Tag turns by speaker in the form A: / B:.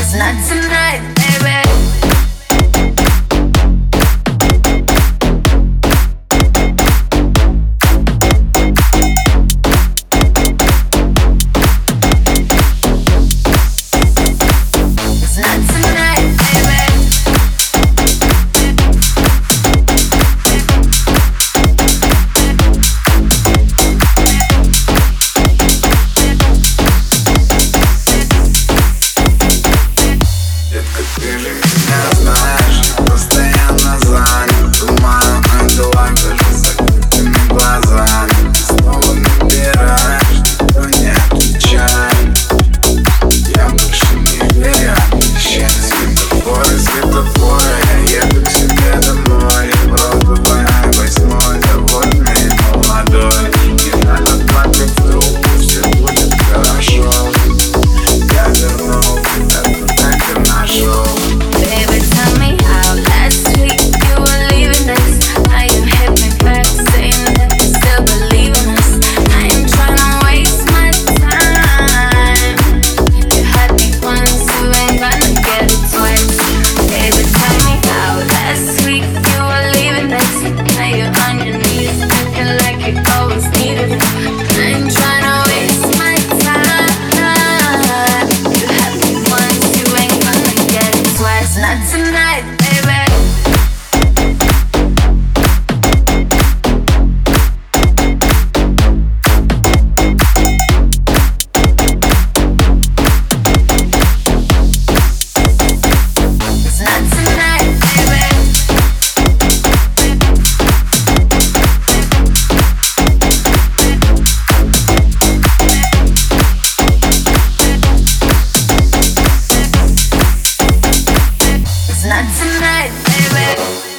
A: twice, not tonight, baby. always needed. mine, baby.